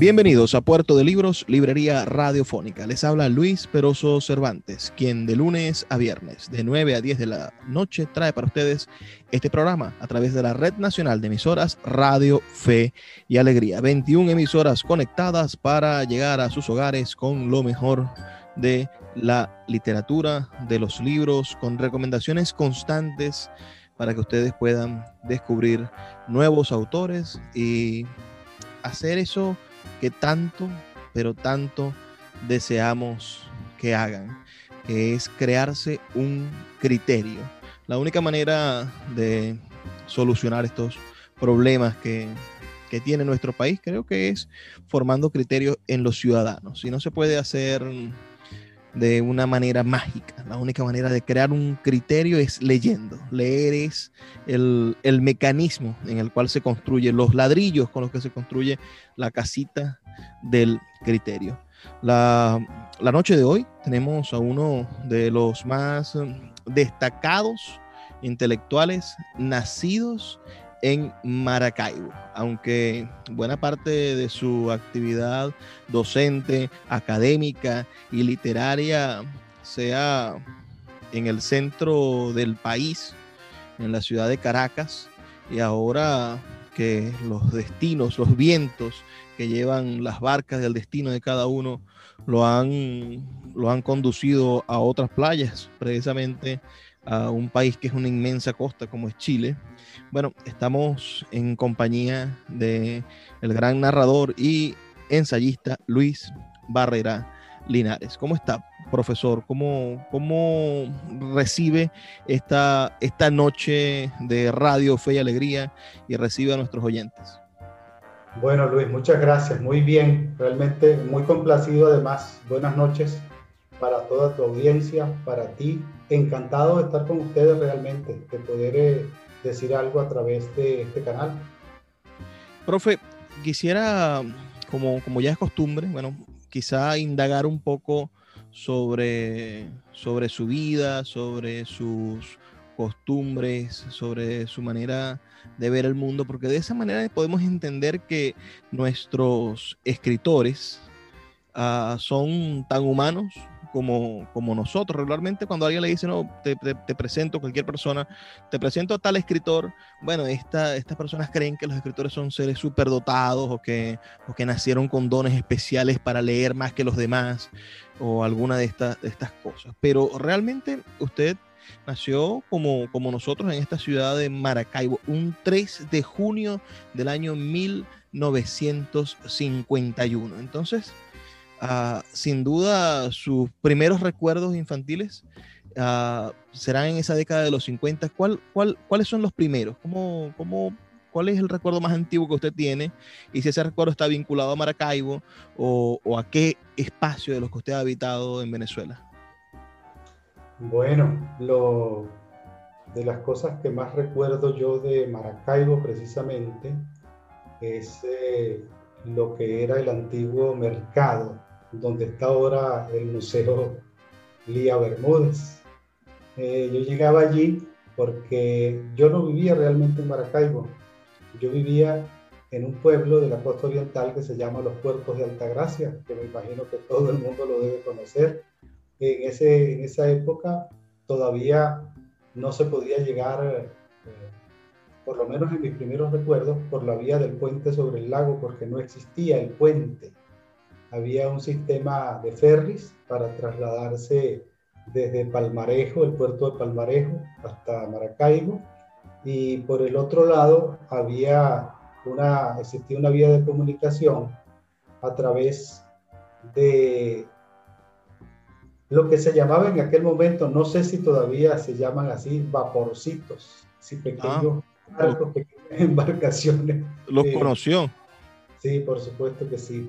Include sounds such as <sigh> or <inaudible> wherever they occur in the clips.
Bienvenidos a Puerto de Libros, Librería Radiofónica. Les habla Luis Peroso Cervantes, quien de lunes a viernes, de 9 a 10 de la noche, trae para ustedes este programa a través de la Red Nacional de Emisoras Radio Fe y Alegría. 21 emisoras conectadas para llegar a sus hogares con lo mejor de la literatura, de los libros, con recomendaciones constantes para que ustedes puedan descubrir nuevos autores y hacer eso que tanto, pero tanto deseamos que hagan, que es crearse un criterio. La única manera de solucionar estos problemas que, que tiene nuestro país creo que es formando criterios en los ciudadanos. Y no se puede hacer de una manera mágica. La única manera de crear un criterio es leyendo. Leer es el, mecanismo en el cual se construyen los ladrillos con los que se construye la casita del criterio. La, la noche de hoy tenemos a uno de los más destacados intelectuales nacidos en Maracaibo, aunque buena parte de su actividad docente, académica y literaria sea en el centro del país, en la ciudad de Caracas, y ahora que los destinos, los vientos que llevan las barcas del destino de cada uno lo han, lo han conducido a otras playas, precisamente a un país que es una inmensa costa como es Chile. Bueno, estamos en compañía de el gran narrador y ensayista Luis Barrera Linares. ¿Cómo está, profesor? ¿Cómo, cómo recibe esta, esta noche de Radio Fe y Alegría y recibe a nuestros oyentes? Bueno, Luis, muchas gracias. Muy bien, realmente muy complacido además. Buenas noches para toda tu audiencia, para ti. Encantado de estar con ustedes realmente, de poder eh, decir algo a través de este canal. Profe, quisiera, como, como ya es costumbre, bueno, quizá indagar un poco sobre, sobre su vida, sobre sus costumbres, sobre su manera de ver el mundo, porque de esa manera podemos entender que nuestros escritores ah, son tan humanos como, como nosotros. Regularmente cuando alguien le dice, no, te, te, presento cualquier persona, te presento a tal escritor, bueno, esta, estas personas creen que los escritores son seres superdotados o que, o que nacieron con dones especiales para leer más que los demás o alguna de, estas de estas cosas. Pero realmente usted nació como, como nosotros en esta ciudad de Maracaibo, un 3 de junio del año 1951. Entonces, Ah, sin duda sus primeros recuerdos infantiles uh, serán en esa década de los 50. ¿Cuál, cuál, cuáles son los primeros? ¿Cómo, ¿Cuál es el recuerdo más antiguo que usted tiene? Y si ese recuerdo está vinculado a Maracaibo o, o a qué espacio de los que usted ha habitado en Venezuela. Bueno, lo, de las cosas que más recuerdo yo de Maracaibo precisamente es eh, lo que era el antiguo mercado donde está ahora el Museo Lía Bermúdez. Eh, yo llegaba allí porque yo no vivía realmente en Maracaibo, yo vivía en un pueblo de la costa oriental que se llama Los Puertos de Altagracia, que me imagino que todo el mundo lo debe conocer. En, ese, en esa época todavía no se podía llegar, eh, por lo menos en mis primeros recuerdos, por la vía del puente sobre el lago, porque no existía el puente había un sistema de ferries para trasladarse desde Palmarejo, el puerto de Palmarejo, hasta Maracaibo. Y por el otro lado había una, existía una vía de comunicación a través de lo que se llamaba en aquel momento, no sé si todavía se llaman así, vaporcitos, si pequeños ah, pequeñas <laughs> embarcaciones. ¿Los eh, conoció? Sí, por supuesto que sí.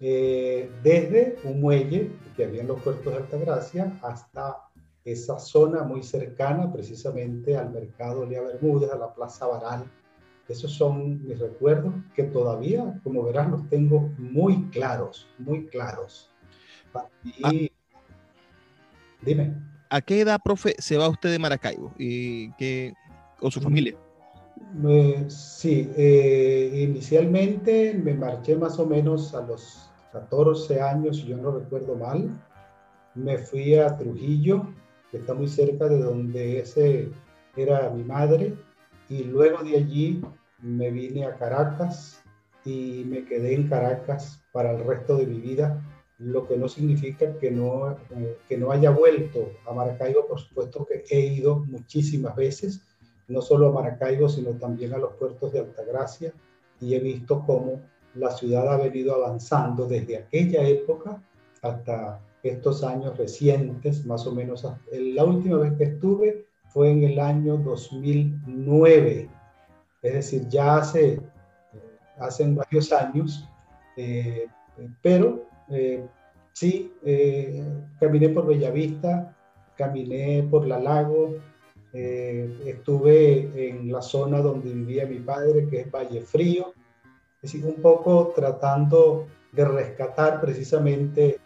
Eh, desde un muelle que había en los puertos de Altagracia hasta esa zona muy cercana precisamente al mercado Lea Bermúdez, a la Plaza Baral. Esos son mis recuerdos que todavía, como verás, los tengo muy claros, muy claros. Y, dime. ¿A qué edad, profe, se va usted de Maracaibo y qué, con su familia? Eh, sí, eh, inicialmente me marché más o menos a los 14 años, si yo no recuerdo mal. Me fui a Trujillo, que está muy cerca de donde ese era mi madre, y luego de allí me vine a Caracas y me quedé en Caracas para el resto de mi vida, lo que no significa que no, eh, que no haya vuelto a Maracaibo, por supuesto que he ido muchísimas veces, no solo a Maracaibo, sino también a los puertos de Altagracia, y he visto cómo la ciudad ha venido avanzando desde aquella época hasta estos años recientes, más o menos. La última vez que estuve fue en el año 2009, es decir, ya hace, hace varios años, eh, pero eh, sí, eh, caminé por Bellavista, caminé por La Lago, estuve en la zona donde vivía mi padre, que es Valle Frío, es decir, un poco tratando de rescatar precisamente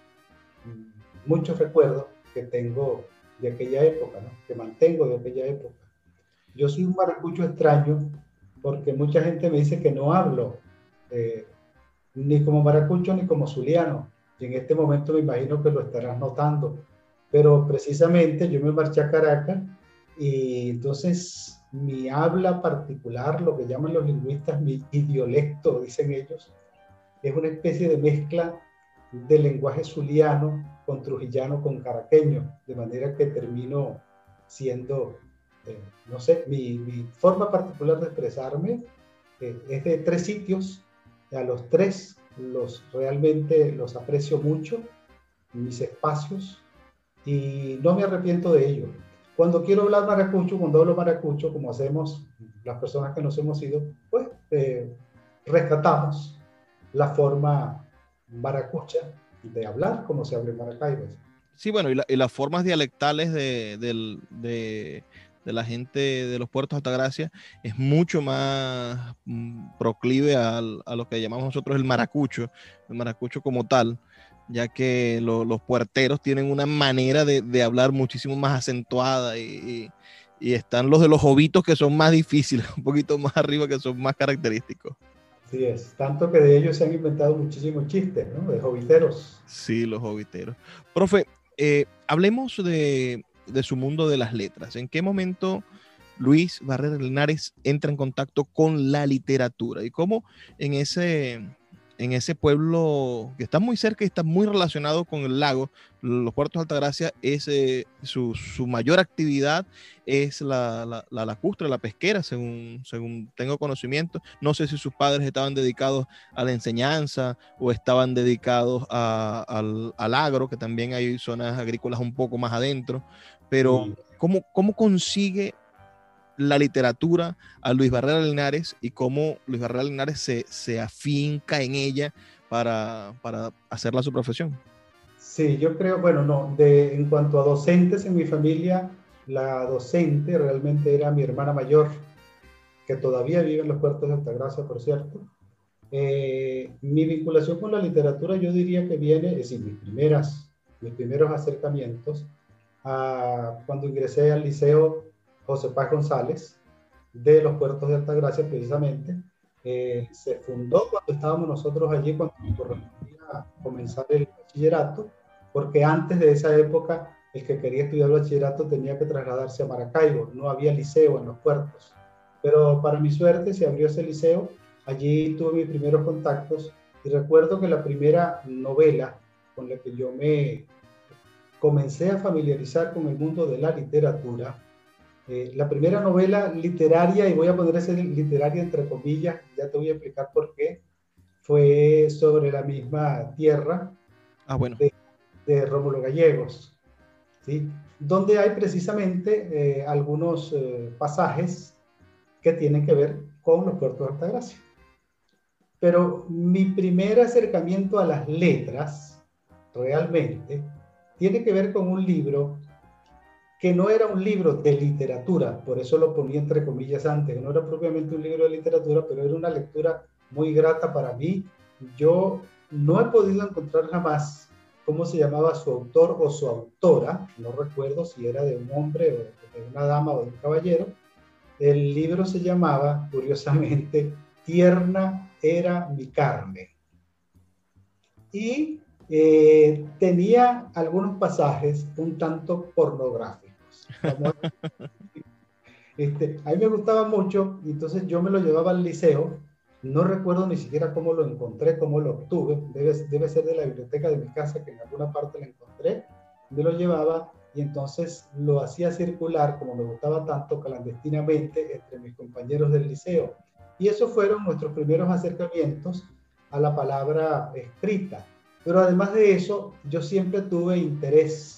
mm, muchos recuerdos que tengo de aquella época, que mantengo de aquella época. Yo soy un maracucho extraño porque mucha gente me dice que no hablo eh, ni como maracucho ni como zuliano. Y en este momento me imagino que lo estarás notando. Pero precisamente yo me marché a Caracas y entonces mi habla particular, lo que llaman los lingüistas mi idiolecto, dicen ellos, es una especie de mezcla de lenguaje zuliano con trujillano con caraqueño, de manera que termino siendo, eh, no sé, mi, forma particular de expresarme eh, es de tres sitios, a los tres los realmente los aprecio mucho, mis espacios, y no me arrepiento de ello. Cuando quiero hablar maracucho, cuando hablo maracucho, como hacemos las personas que nos hemos ido, pues eh, rescatamos la forma maracucha de hablar como se habla en Maracaibo. Sí, bueno, y, las formas dialectales de, de, la gente de los puertos de Altagracia es mucho más mm, proclive a, a, lo que llamamos nosotros el maracucho, el maracucho como tal, ya que los puerteros tienen una manera de, hablar muchísimo más acentuada y, están los de los jovitos que son más difíciles, <laughs> un poquito más arriba, que son más característicos. Sí, es tanto que de ellos se han inventado muchísimos chistes, ¿no? De joviteros. Sí, los joviteros. Profe, eh, hablemos de, de, su mundo de las letras. ¿En qué momento Luis Barrera Linares entra en contacto con la literatura? ¿Y cómo en ese en ese pueblo que está muy cerca y está muy relacionado con el lago, los puertos de Altagracia, es, eh, su, mayor actividad es la, la, la, lacustre, la pesquera, según, según tengo conocimiento. No sé si sus padres estaban dedicados a la enseñanza o estaban dedicados al, agro, que también hay zonas agrícolas un poco más adentro, pero ¿cómo, cómo consigue la literatura a Luis Barrera Linares y cómo Luis Barrera Linares se, se afinca en ella para, para, hacerla su profesión. Sí, yo creo, bueno, no, de, en cuanto a docentes en mi familia, la docente realmente era mi hermana mayor, que todavía vive en los puertos de Altagracia, por cierto. Eh, mi vinculación con la literatura yo diría que viene, es decir, mis, primeras, mis primeros acercamientos, a, cuando ingresé al liceo José Paz González, de los puertos de Altagracia precisamente. Eh, se fundó cuando estábamos nosotros allí, cuando correspondía comenzar el bachillerato, porque antes de esa época el que quería estudiar bachillerato tenía que trasladarse a Maracaibo, no había liceo en los puertos. Pero para mi suerte se abrió ese liceo, allí tuve mis primeros contactos Y recuerdo que la primera novela con la que yo me comencé a familiarizar con el mundo de la literatura, eh, la primera novela literaria, y voy a poner ese literaria entre comillas, ya te voy a explicar por qué, fue sobre la misma tierra ah, bueno. de, de Rómulo Gallegos, ¿sí? donde hay precisamente eh, algunos eh, pasajes que tienen que ver con los puertos de Altagracia. Pero mi primer acercamiento a las letras, realmente, tiene que ver con un libro que no era un libro de literatura, por eso lo ponía entre comillas antes, no era propiamente un libro de literatura, pero era una lectura muy grata para mí. Yo no he podido encontrar jamás cómo se llamaba su autor o su autora, no recuerdo si era de un hombre o de una dama o de un caballero. El libro se llamaba, curiosamente, Tierna era mi carne. Y eh, tenía algunos pasajes un tanto pornográficos. Este, a mí me gustaba mucho, y entonces yo me lo llevaba al liceo. No recuerdo ni siquiera cómo lo encontré, cómo lo obtuve. Debe, debe ser de la biblioteca de mi casa, que en alguna parte lo encontré. Me lo llevaba y entonces lo hacía circular, como me gustaba tanto, clandestinamente entre mis compañeros del liceo. Y esos fueron nuestros primeros acercamientos a la palabra escrita. Pero además de eso, yo siempre tuve interés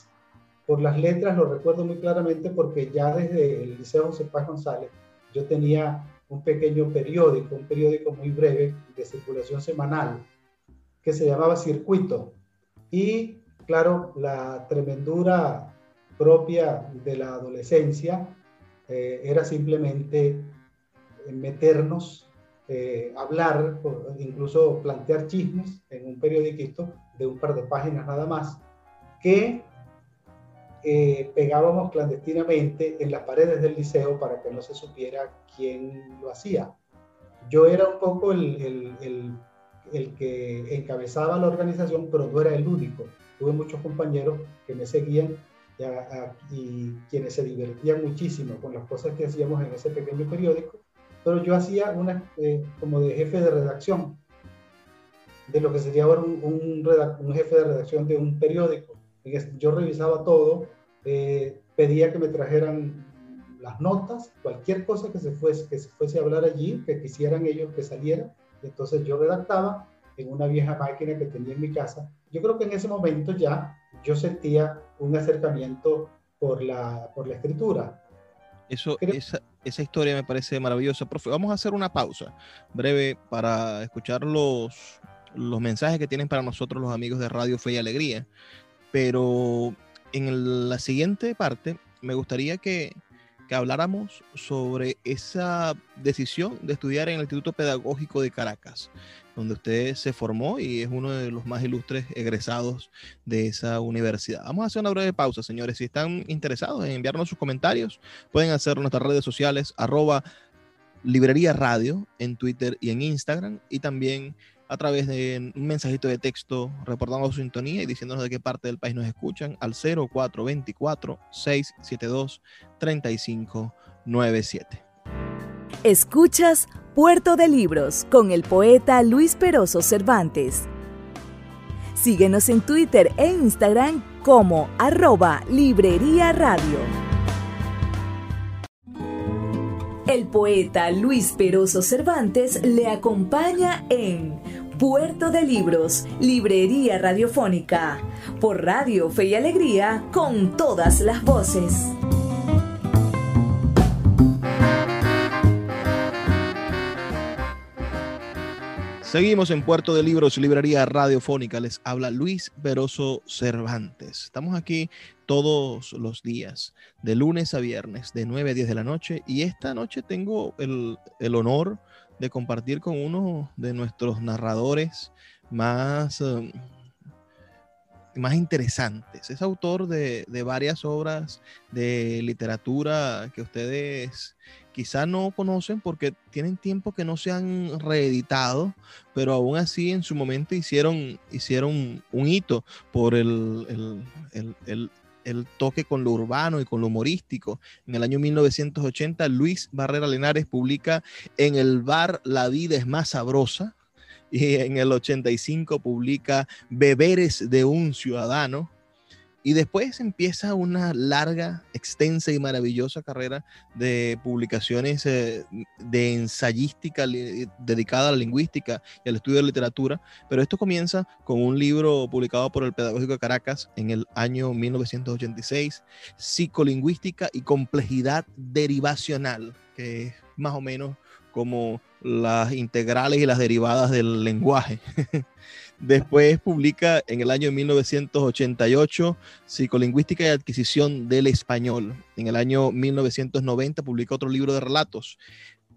por las letras, lo recuerdo muy claramente porque ya desde el Liceo José Paz González yo tenía un pequeño periódico, un periódico muy breve de circulación semanal que se llamaba Circuito. Y claro, la tremendura propia de la adolescencia eh, era simplemente meternos, eh, hablar, incluso plantear chismes en un periódico de un par de páginas nada más, que eh, pegábamos clandestinamente en las paredes del liceo para que no se supiera quién lo hacía. Yo era un poco el, el, el, que encabezaba la organización, pero no era el único. Tuve muchos compañeros que me seguían y quienes se divertían muchísimo con las cosas que hacíamos en ese pequeño periódico pero yo hacía una eh, como de jefe de redacción, de lo que sería ahora un, un, jefe de redacción de un periódico. Yo revisaba todo, eh, pedía que me trajeran las notas, cualquier cosa que se, fuese, que se fuese a hablar allí, que quisieran ellos que saliera. Entonces yo redactaba en una vieja máquina que tenía en mi casa. Yo creo que en ese momento ya yo sentía un acercamiento por la, por la escritura. Eso, esa, esa historia me parece maravillosa. Profe, vamos a hacer una pausa breve para escuchar los, los mensajes que tienen para nosotros los amigos de Radio Fe y Alegría. Pero en la siguiente parte me gustaría que, que habláramos sobre esa decisión de estudiar en el Instituto Pedagógico de Caracas donde usted se formó y es uno de los más ilustres egresados de esa universidad. Vamos a hacer una breve pausa, señores. Si están interesados en enviarnos sus comentarios, pueden hacerlo en nuestras redes sociales, arroba librería radio en Twitter y en Instagram, y también a través de un mensajito de texto reportando su sintonía y diciéndonos de qué parte del país nos escuchan al 0424 672 3597. Escuchas Puerto de Libros con el poeta Luis Peroso Cervantes. Síguenos en Twitter e Instagram como arroba Librería Radio. El poeta Luis Peroso Cervantes le acompaña en Puerto de Libros, Librería Radiofónica, por Radio Fe y Alegría, con todas las voces. Seguimos en Puerto de Libros, Librería Radiofónica. Les habla Luis Veroso Cervantes. Estamos aquí todos los días, de lunes a viernes, de 9 a 10 de la noche. Y esta noche tengo el, honor de compartir con uno de nuestros narradores más, um, más interesantes. Es autor de, de varias obras de literatura que ustedes quizá no conocen porque tienen tiempo que no se han reeditado, pero aún así en su momento hicieron, hicieron un hito por el, el, toque con lo urbano y con lo humorístico. En el año 1980, Luis Barrera Lenares publica En el bar La vida es más sabrosa. y en el 85 publica Beberes de un ciudadano, y después empieza una larga, extensa y maravillosa carrera de publicaciones eh, de ensayística dedicada a la lingüística y al estudio de literatura. Pero esto comienza con un libro publicado por el Pedagógico de Caracas en el año 1986, Psicolingüística y Complejidad Derivacional, que es más o menos como las integrales y las derivadas del lenguaje. <laughs> Después publica en el año 1988 Psicolingüística y Adquisición del Español. En el año 1990 publica otro libro de relatos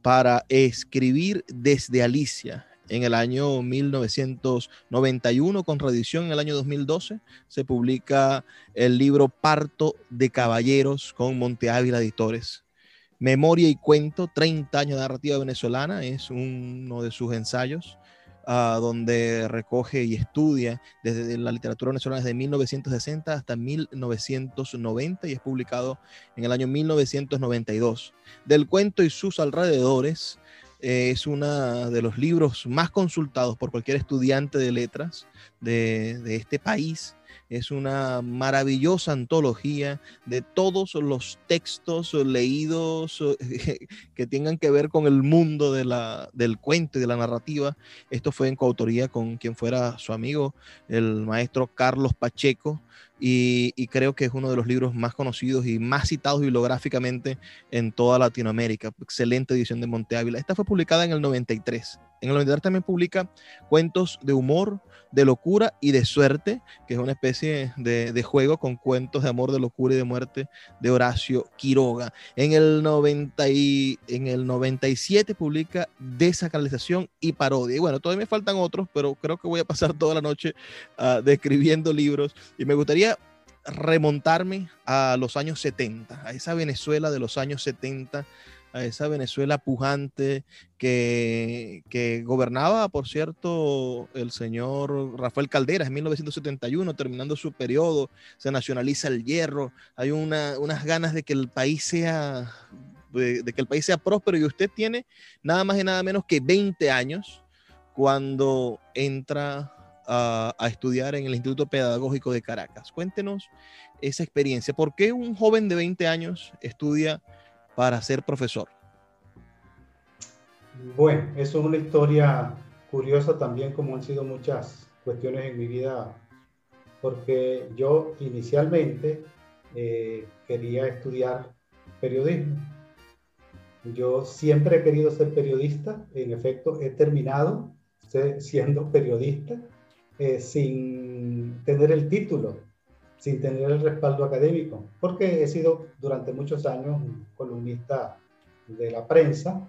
para escribir desde Alicia. En el año 1991, con reedición en el año 2012, se publica el libro Parto de Caballeros con Monte Ávila Editores. Memoria y cuento, 30 años de narrativa venezolana, es uno de sus ensayos donde recoge y estudia desde la literatura venezolana desde 1960 hasta 1990 y es publicado en el año 1992. Del cuento y sus alrededores eh, es uno de los libros más consultados por cualquier estudiante de letras de este país es una maravillosa antología de todos los textos leídos <laughs> que tengan que ver con el mundo del cuento y de la narrativa. Esto fue en coautoría con quien fuera su amigo, el maestro Carlos Pacheco. Y, y, creo que es uno de los libros más conocidos y más citados bibliográficamente en toda Latinoamérica. Excelente edición de Monte Ávila. Esta fue publicada en el 93. En el 93 también publica cuentos de humor, de locura y de suerte, que es una especie de, juego con cuentos de amor, de locura y de muerte de Horacio Quiroga. En el, 90 y, en el 97 publica Desacralización y Parodia. Y bueno, todavía me faltan otros, pero creo que voy a pasar toda la noche uh, describiendo libros y me gustaría remontarme a los años 70, a esa Venezuela de los años 70 a esa Venezuela pujante que, que, gobernaba, por cierto, el señor Rafael Calderas en 1971, terminando su periodo, se nacionaliza el hierro, hay una, unas ganas de que el país sea de, que el país sea próspero y usted tiene nada más y nada menos que 20 años cuando entra a, a, estudiar en el Instituto Pedagógico de Caracas. Cuéntenos esa experiencia. ¿Por qué un joven de 20 años estudia para ser profesor? Bueno, eso es una historia curiosa también, como han sido muchas cuestiones en mi vida, porque yo inicialmente eh, quería estudiar periodismo. Yo siempre he querido ser periodista, en efecto he terminado siendo periodista eh, sin tener el título sin tener el respaldo académico, porque he sido durante muchos años columnista de la prensa,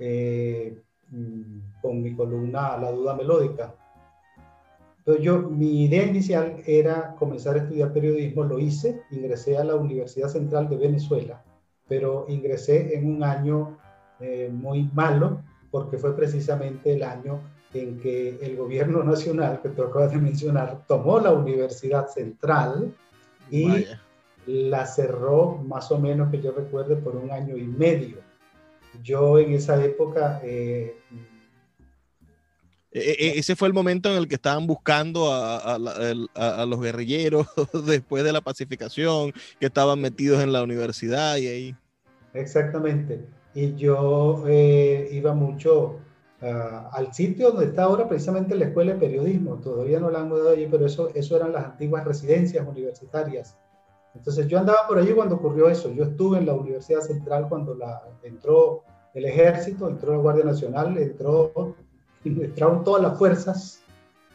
eh, mm, con mi columna La Duda Melódica. Entonces yo, mi idea inicial era comenzar a estudiar periodismo, lo hice, ingresé a la Universidad Central de Venezuela, pero ingresé en un año eh, muy malo, porque fue precisamente el año en que el gobierno <laughs> nacional, que tú acabas de mencionar, tomó la Universidad Central y la cerró más o menos, que yo recuerde, por un año y medio. Yo en esa época... Eh, e, e, ese fue el momento en el que estaban buscando a, los guerrilleros <laughs> después de la pacificación, que estaban metidos en la universidad y ahí. Exactamente. Y yo eh, iba mucho Ah, al sitio donde está ahora precisamente la Escuela de Periodismo. Todavía no la han mudado allí, pero eso, eso eran las antiguas residencias universitarias. Entonces yo andaba por allí cuando ocurrió eso. Yo estuve en la Universidad Central cuando la, entró el ejército, entró la Guardia Nacional, entró, <laughs> entraron todas las fuerzas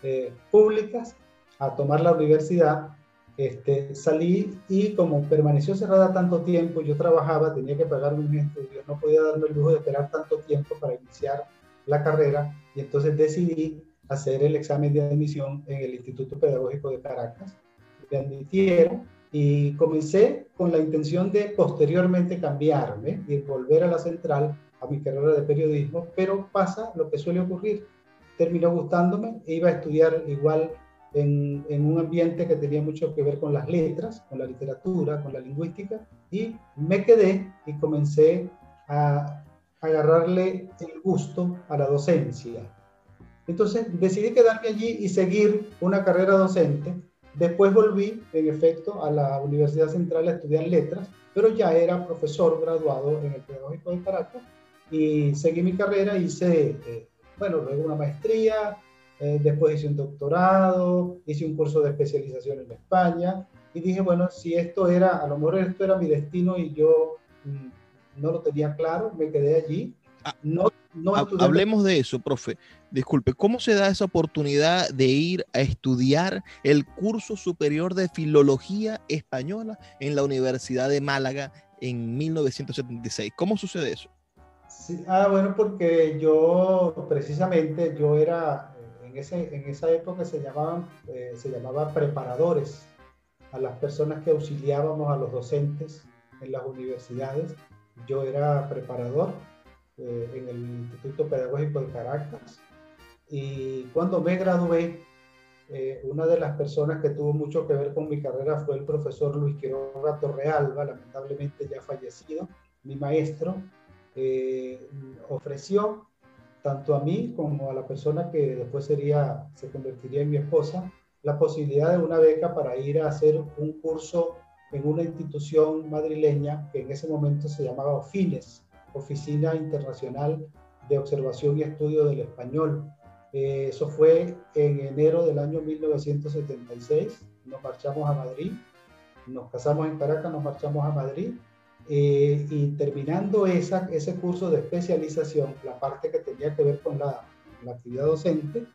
eh, públicas a tomar la universidad. Este, salí y como permaneció cerrada tanto tiempo, yo trabajaba, tenía que pagar mis estudios, no podía darme el lujo de esperar tanto tiempo para iniciar la carrera y entonces decidí hacer el examen de admisión en el Instituto Pedagógico de Caracas. Me admitieron y comencé con la intención de posteriormente cambiarme y volver a la central a mi carrera de periodismo, pero pasa lo que suele ocurrir. Terminó gustándome, e iba a estudiar igual en, en, un ambiente que tenía mucho que ver con las letras, con la literatura, con la lingüística, y me quedé y comencé a agarrarle el gusto a la docencia. Entonces decidí quedarme allí y seguir una carrera docente. Después volví, en efecto, a la Universidad Central a estudiar letras, pero ya era profesor graduado en el Pedagógico de Caracas y seguí mi carrera, hice, eh, bueno, luego una maestría, eh, después hice un doctorado, hice un curso de especialización en España y dije, bueno, si esto era, a lo mejor esto era mi destino y yo mm, no lo tenía claro, me quedé allí. Ah, no, no hablemos de eso, profe. Disculpe, ¿cómo se da esa oportunidad de ir a estudiar el curso superior de filología española en la Universidad de Málaga en 1976? ¿Cómo sucede eso? ah, bueno, porque yo precisamente, yo era, en, ese, en esa época se llamaban, eh, se llamaba preparadores a las personas que auxiliábamos a los docentes en las universidades. Yo era preparador eh, en el Instituto Pedagógico de Caracas. Y cuando me gradué, eh, una de las personas que tuvo mucho que ver con mi carrera fue el profesor Luis Quiroga Torrealba, lamentablemente ya fallecido, mi maestro, eh, ofreció tanto a mí como a la persona que después sería, se convertiría en mi esposa, la posibilidad de una beca para ir a hacer un curso en una institución madrileña que en ese momento se llamaba OFINES, Oficina Internacional de Observación y Estudio del Español. Eh, eso fue en enero del año 1976. Nos marchamos a Madrid, nos casamos en Caracas, nos marchamos a Madrid eh, y terminando esa, ese curso de especialización, la parte que tenía que ver con la, la, actividad docente,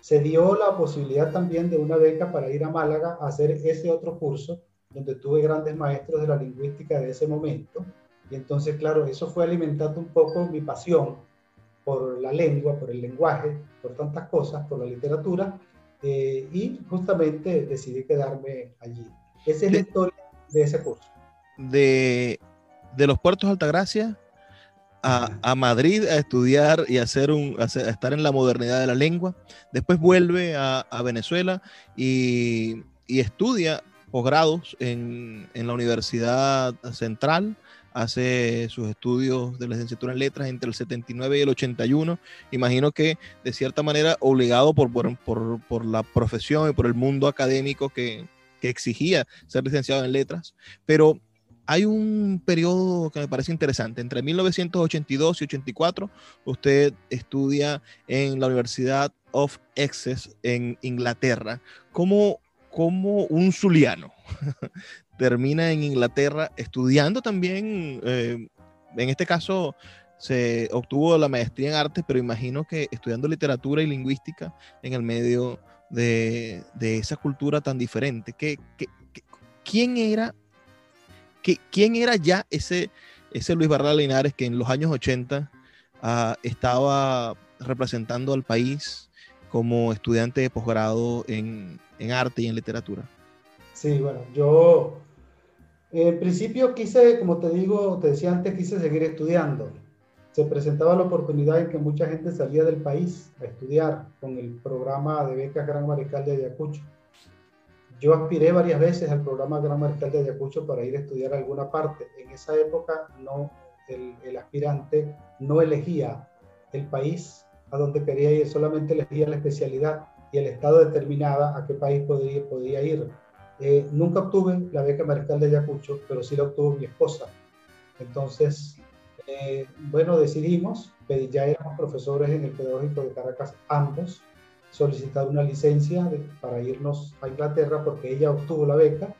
se dio la posibilidad también de una beca para ir a Málaga a hacer ese otro curso, donde tuve grandes maestros de la lingüística de ese momento. Y entonces, claro, eso fue alimentando un poco mi pasión por la lengua, por el lenguaje, por tantas cosas, por la literatura, eh, y justamente decidí quedarme allí. Esa es la historia de ese curso de, los puertos Altagracia a, a, Madrid a estudiar y hacer un, a estar en la modernidad de la lengua. Después vuelve a, Venezuela y, estudia posgrados en, en, la Universidad Central. Hace sus estudios de licenciatura en letras entre el 79 y el 81. Imagino que de cierta manera obligado por, por, por, por la profesión y por el mundo académico que, que exigía ser licenciado en letras. Pero hay un periodo que me parece interesante. Entre 1982 y 84, usted estudia en la Universidad of Essex en Inglaterra. Como, como un zuliano <laughs> termina en Inglaterra estudiando también, eh, en este caso, se obtuvo la maestría en artes, pero imagino que estudiando literatura y lingüística en el medio de, esa cultura tan diferente. ¿Qué, quién era ¿quién era ya ese, ese Luis Barral Linares que en los años 80 ah, estaba representando al país como estudiante de posgrado en, arte y en literatura? Sí, bueno, yo en principio quise, como te digo, te decía antes, quise seguir estudiando. Se presentaba la oportunidad en que mucha gente salía del país a estudiar con el programa de becas Gran Mariscal de Ayacucho. Yo aspiré varias veces al programa Gran Mariscal de Ayacucho para ir a estudiar alguna parte. En esa época no, el, aspirante no elegía el país a donde quería ir, solamente elegía la especialidad y el Estado determinaba a qué país podía, podía ir. Eh, nunca obtuve la beca mariscal de Ayacucho, pero sí la obtuvo mi esposa. Entonces, eh, bueno, decidimos, ya éramos profesores en el Pedagógico de Caracas ambos, solicitar una licencia para irnos a Inglaterra porque ella obtuvo la beca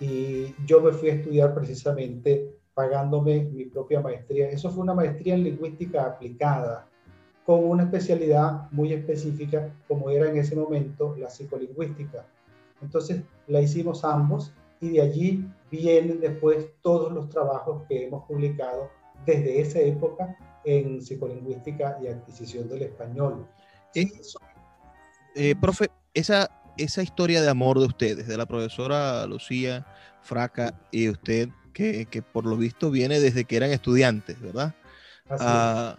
y yo me fui a estudiar precisamente pagándome mi propia maestría. Eso fue una maestría en lingüística aplicada con una especialidad muy específica como era en ese momento la psicolingüística. Entonces la hicimos ambos y de allí vienen después todos los trabajos que hemos publicado desde esa época en psicolingüística y adquisición del español. Eso eh, profe, esa, esa historia de amor de ustedes, de la profesora Lucía Fraca y usted, que, por lo visto viene desde que eran estudiantes, ¿verdad? Ah,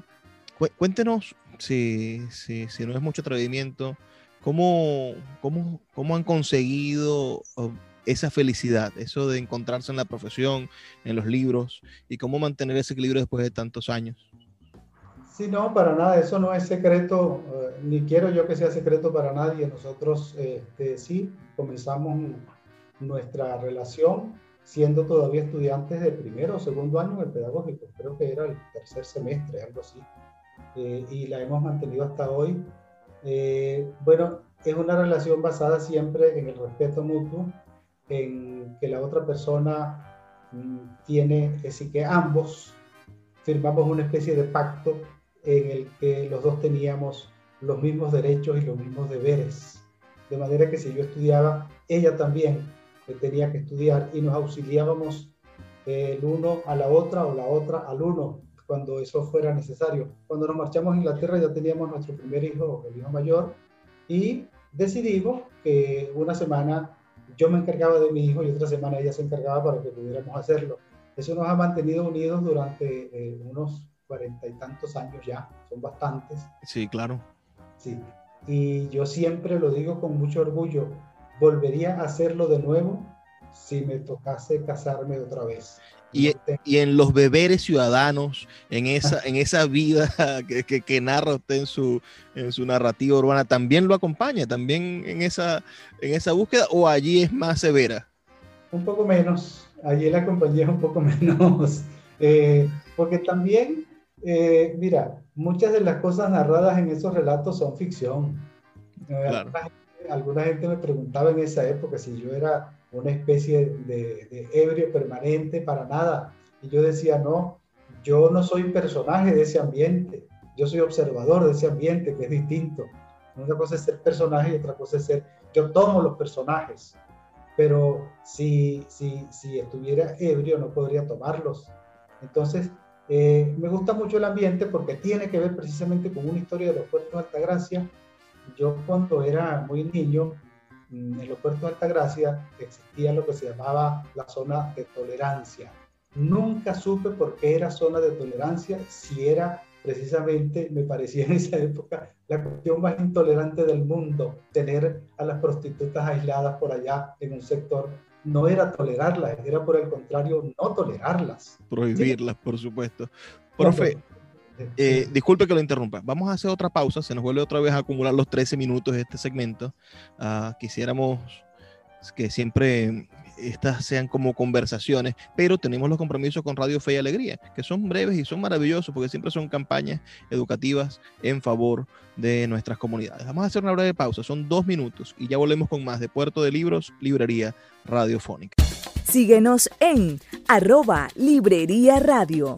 cuéntenos, si, si, si, no es mucho atrevimiento, ¿cómo, cómo, cómo han conseguido oh, esa felicidad, eso de encontrarse en la profesión, en los libros, y cómo mantener ese equilibrio después de tantos años? Sí, no, para nada, eso no es secreto, eh, ni quiero yo que sea secreto para nadie. Nosotros este, sí comenzamos nuestra relación siendo todavía estudiantes de primero o segundo año en el pedagógico, creo que era el tercer semestre, algo así, eh, y la hemos mantenido hasta hoy. Eh, bueno, es una relación basada siempre en el respeto mutuo, en que la otra persona mm, tiene, decir, que ambos firmamos una especie de pacto en el que los dos teníamos los mismos derechos y los mismos deberes. De manera que si yo estudiaba, ella también tenía que estudiar y nos auxiliábamos el uno a la otra o la otra al uno cuando eso fuera necesario. Cuando nos marchamos a Inglaterra ya teníamos nuestro primer hijo, el hijo mayor, y decidimos que una semana yo me encargaba de mi hijo y otra semana ella se encargaba para que pudiéramos hacerlo. Eso nos ha mantenido unidos durante eh, unos cuarenta y tantos años ya, son bastantes. Sí, claro. Sí, y yo siempre lo digo con mucho orgullo, volvería a hacerlo de nuevo si me tocase casarme otra vez. Y, y en los beberes ciudadanos, en esa, en esa vida <laughs> que, que, que, narra usted en su, en su narrativa urbana, ¿también lo acompaña? ¿También en esa, en esa búsqueda o allí es más severa? Un poco menos, allí la compañía es un poco <laughs> menos, eh, porque también, eh, mira, muchas de las cosas narradas en esos relatos son ficción. Claro alguna gente me preguntaba en esa época si yo era una especie de, ebrio permanente para nada. Y yo decía, no, yo no soy personaje de ese ambiente, yo soy observador de ese ambiente que es distinto. Una cosa es ser personaje y otra cosa es ser, yo tomo los personajes, pero si, si, si estuviera ebrio no podría tomarlos. Entonces, eh, me gusta mucho el ambiente porque tiene que ver precisamente con una historia de los puertos de Altagracia yo cuando era muy niño, mm, en los puertos de Altagracia existía lo que se llamaba la zona de tolerancia. Nunca supe por qué era zona de tolerancia, si era precisamente, me parecía en esa época, la cuestión más intolerante del mundo, tener a las prostitutas aisladas por allá en un sector. No era tolerarlas, era por el contrario no tolerarlas. Prohibirlas, por supuesto. Profe, eh, disculpe que lo interrumpa. Vamos a hacer otra pausa. Se nos vuelve otra vez a acumular los 13 minutos de este segmento. Uh, quisiéramos que siempre estas sean como conversaciones, pero tenemos los compromisos con Radio Fe y Alegría, que son breves y son maravillosos porque siempre son campañas educativas en favor de nuestras comunidades. Vamos a hacer una breve pausa, son dos minutos y ya volvemos con más de Puerto de Libros, Librería Radiofónica. Síguenos en arroba Librería Radio.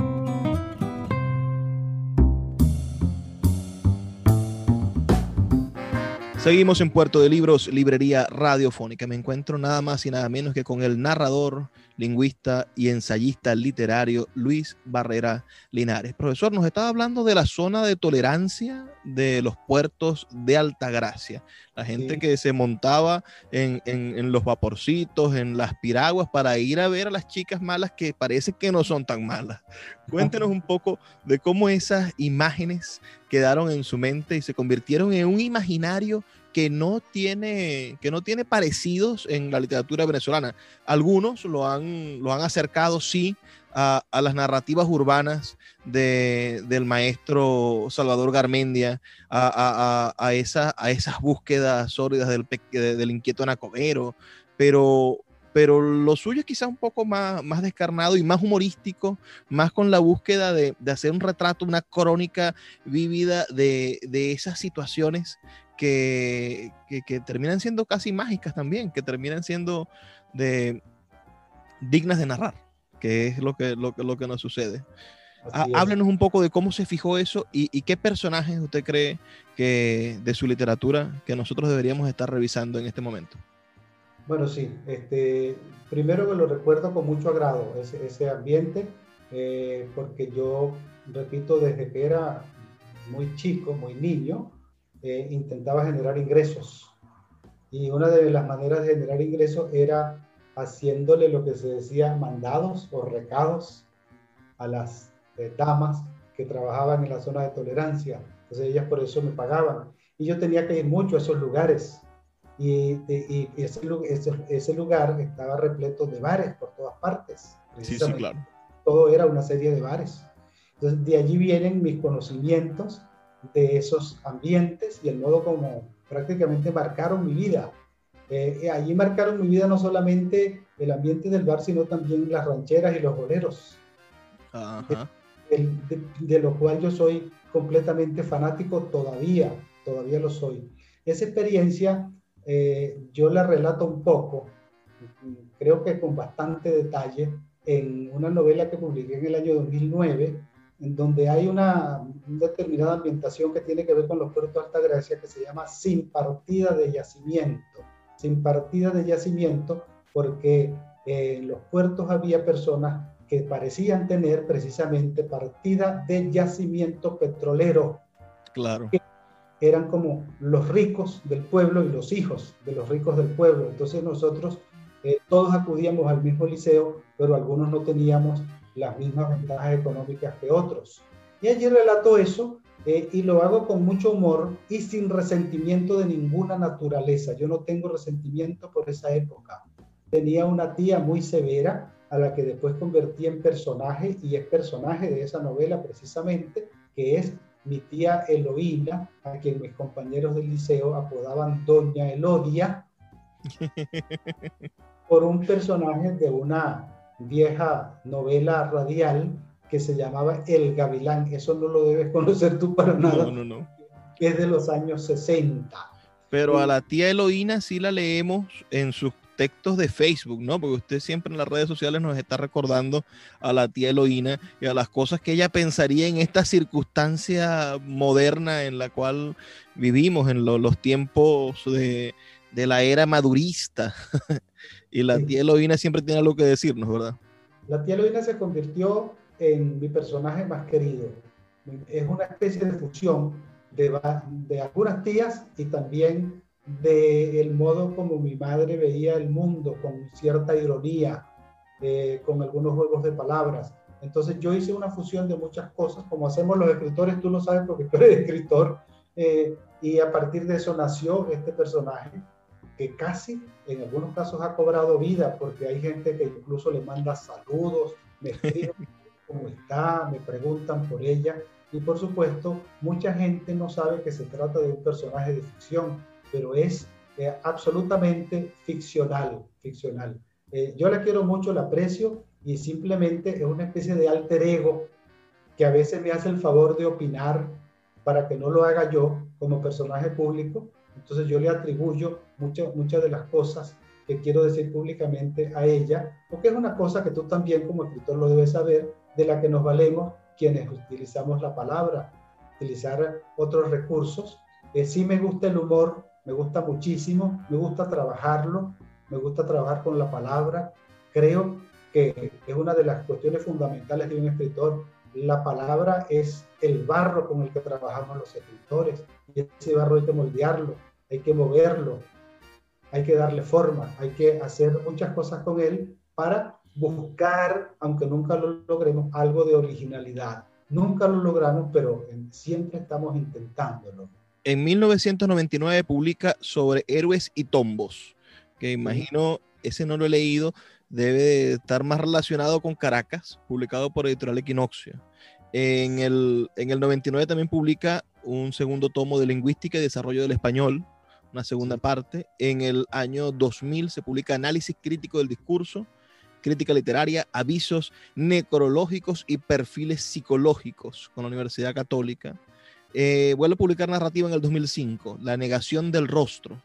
Seguimos en Puerto de Libros, Librería Radiofónica. Me encuentro nada más y nada menos que con el narrador, lingüista y ensayista literario Luis Barrera Linares. Profesor, nos estaba hablando de la zona de tolerancia de los puertos de Altagracia. La gente sí. que se montaba en, en, en, los vaporcitos, en las piraguas, para ir a ver a las chicas malas que parece que no son tan malas. Cuéntenos <laughs> un poco de cómo esas imágenes quedaron en su mente y se convirtieron en un imaginario que no tiene, que no tiene parecidos en la literatura venezolana. Algunos lo han, lo han acercado, sí, a, a las narrativas urbanas de, del maestro Salvador Garmendia, a, a, a, esa, a esas búsquedas sórdidas del, del inquieto anacobero, pero, pero lo suyo es quizá un poco más, más descarnado y más humorístico, más con la búsqueda de, de hacer un retrato, una crónica vívida de, de esas situaciones que, que, que, terminan siendo casi mágicas también, que terminan siendo de, dignas de narrar, que es lo que, lo, lo que nos sucede. Ah, háblenos un poco de cómo se fijó eso y, y, qué personajes usted cree que de su literatura que nosotros deberíamos estar revisando en este momento. Bueno, sí, este, primero que lo recuerdo con mucho agrado, ese, ese ambiente, eh, porque yo, repito, desde que era muy chico, muy niño, eh, intentaba generar ingresos. Y una de las maneras de generar ingresos era haciéndole lo que se decía mandados o recados a las eh, damas que trabajaban en la zona de tolerancia. Entonces ellas por eso me pagaban. Y yo tenía que ir mucho a esos lugares. Y, ese, ese, lugar estaba repleto de bares por todas partes. Sí, sí, claro. Todo era una serie de bares. Entonces de allí vienen mis conocimientos de esos ambientes y el modo como prácticamente marcaron mi vida. Eh, allí marcaron mi vida no solamente el ambiente del bar, sino también las rancheras y los boleros. De, lo cual yo soy completamente fanático todavía, todavía lo soy. Esa experiencia eh, yo la relato un poco, creo que con bastante detalle, en una novela que publiqué en el año 2009, en donde hay una, determinada ambientación que tiene que ver con los puertos de Altagracia que se llama Sin partida de yacimiento. Sin partida de yacimiento porque eh, en los puertos había personas que parecían tener precisamente partida de yacimiento petrolero. Claro. Que eran como los ricos del pueblo y los hijos de los ricos del pueblo. Entonces nosotros eh, todos acudíamos al mismo liceo, pero algunos no teníamos las mismas ventajas económicas que otros. Y allí relato eso eh, y lo hago con mucho humor y sin resentimiento de ninguna naturaleza. Yo no tengo resentimiento por esa época. Tenía una tía muy severa a la que después convertí en personaje y es personaje de esa novela precisamente, que es mi tía Eloína, a quien mis compañeros del liceo apodaban Doña Elodia, <laughs> por un personaje de una vieja novela radial que se llamaba El Gavilán. Eso no lo debes conocer tú para nada. No, no, no. Es de los años 60. Pero a la tía Eloína sí la leemos en sus textos de Facebook, ¿no? Porque usted siempre en las redes sociales nos está recordando a la tía Eloína y a las cosas que ella pensaría en esta circunstancia moderna en la cual vivimos, en los tiempos de, de la era madurista. <laughs> Y la tía Eloína siempre tiene algo que decirnos, ¿verdad? La tía Eloína se convirtió en mi personaje más querido. Es una especie de fusión de, de algunas tías y también del el modo como mi madre veía el mundo, con cierta ironía, eh, con algunos juegos de palabras. Entonces yo hice una fusión de muchas cosas, como hacemos los escritores, tú lo sabes porque tú eres <laughs> escritor, eh, y a partir de eso nació este personaje que casi en algunos casos ha cobrado vida, porque hay gente que incluso le manda saludos, me escriben <laughs> cómo está, me preguntan por ella, y por supuesto, mucha gente no sabe que se trata de un personaje de ficción, pero es eh, absolutamente ficcional, ficcional. Eh, yo la quiero mucho, la aprecio, y simplemente es una especie de alter ego que a veces me hace el favor de opinar para que no lo haga yo como personaje público, entonces yo le atribuyo muchas muchas de las cosas que quiero decir públicamente a ella, porque es una cosa que tú también como escritor lo debes saber, de la que nos valemos quienes utilizamos la palabra, utilizar otros recursos. Eh, sí me gusta el humor, me gusta muchísimo, me gusta trabajarlo, me gusta trabajar con la palabra. Creo que es una de las cuestiones fundamentales de un escritor. La palabra es el barro con el que trabajamos los escritores y ese barro hay que moldearlo, hay que moverlo, hay que darle forma, hay que hacer muchas cosas con él para buscar, aunque nunca lo logremos, algo de originalidad. Nunca lo logramos, pero siempre estamos intentándolo. En 1999 publica sobre héroes y tombos, que imagino, ese no lo he leído, debe estar más relacionado con Caracas, publicado por Editorial Equinoccio. En el, en el 99 también publica un segundo tomo de Lingüística y Desarrollo del Español, una segunda parte. En el año 2000 se publica Análisis Crítico del Discurso, Crítica Literaria, Avisos Necrológicos y Perfiles Psicológicos con la Universidad Católica. Eh, vuelve a publicar narrativa en el 2005, La Negación del Rostro,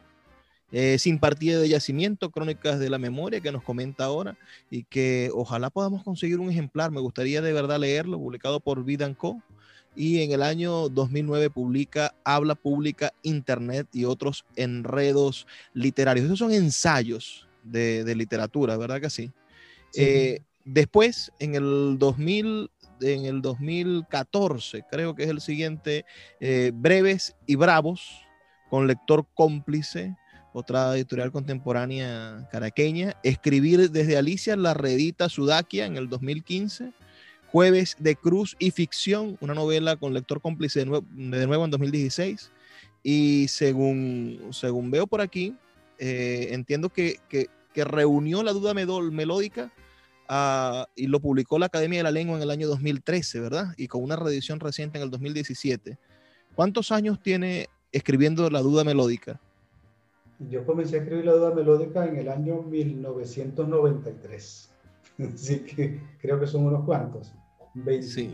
eh, sin partida de yacimiento, Crónicas de la Memoria, que nos comenta ahora, y que ojalá podamos conseguir un ejemplar. Me gustaría de verdad leerlo, publicado por Vidanco. Y en el año 2009 publica Habla Pública, Internet y otros enredos literarios. Esos son ensayos de, literatura, ¿verdad que sí? Eh, después, en el 2000, en el 2014, creo que es el siguiente, eh, Breves y Bravos, con lector cómplice, otra editorial contemporánea caraqueña. Escribir desde Alicia, la redita Sudakia en el 2015. Jueves de Cruz y Ficción, una novela con lector cómplice de nuevo, en 2016. Y según, según veo por aquí, eh, entiendo que, que, que, reunió la duda melódica uh, y lo publicó la Academia de la Lengua en el año 2013, ¿verdad? Y con una reedición reciente en el 2017. ¿Cuántos años tiene escribiendo la duda melódica? Yo comencé a escribir la duda melódica en el año 1993. <laughs> Así que creo que son unos cuantos. 20, sí.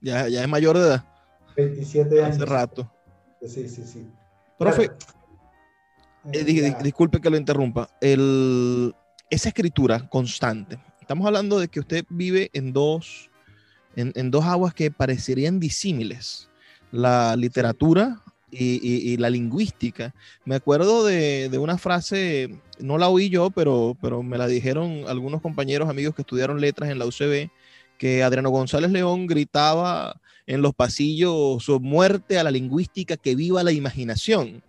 ya, ya es mayor de edad. 27 años. Hace rato. Sí, sí, sí. Profe, claro. eh, di, disculpe que lo interrumpa. El, esa escritura constante. Estamos hablando de que usted vive en dos, en, en dos aguas que parecerían disímiles. La literatura y, y, y, la lingüística. Me acuerdo de, de, una frase, no la oí yo, pero, pero me la dijeron algunos compañeros, amigos que estudiaron letras en la UCB, que Adriano González León gritaba en los pasillos su muerte a la lingüística, que viva la imaginación.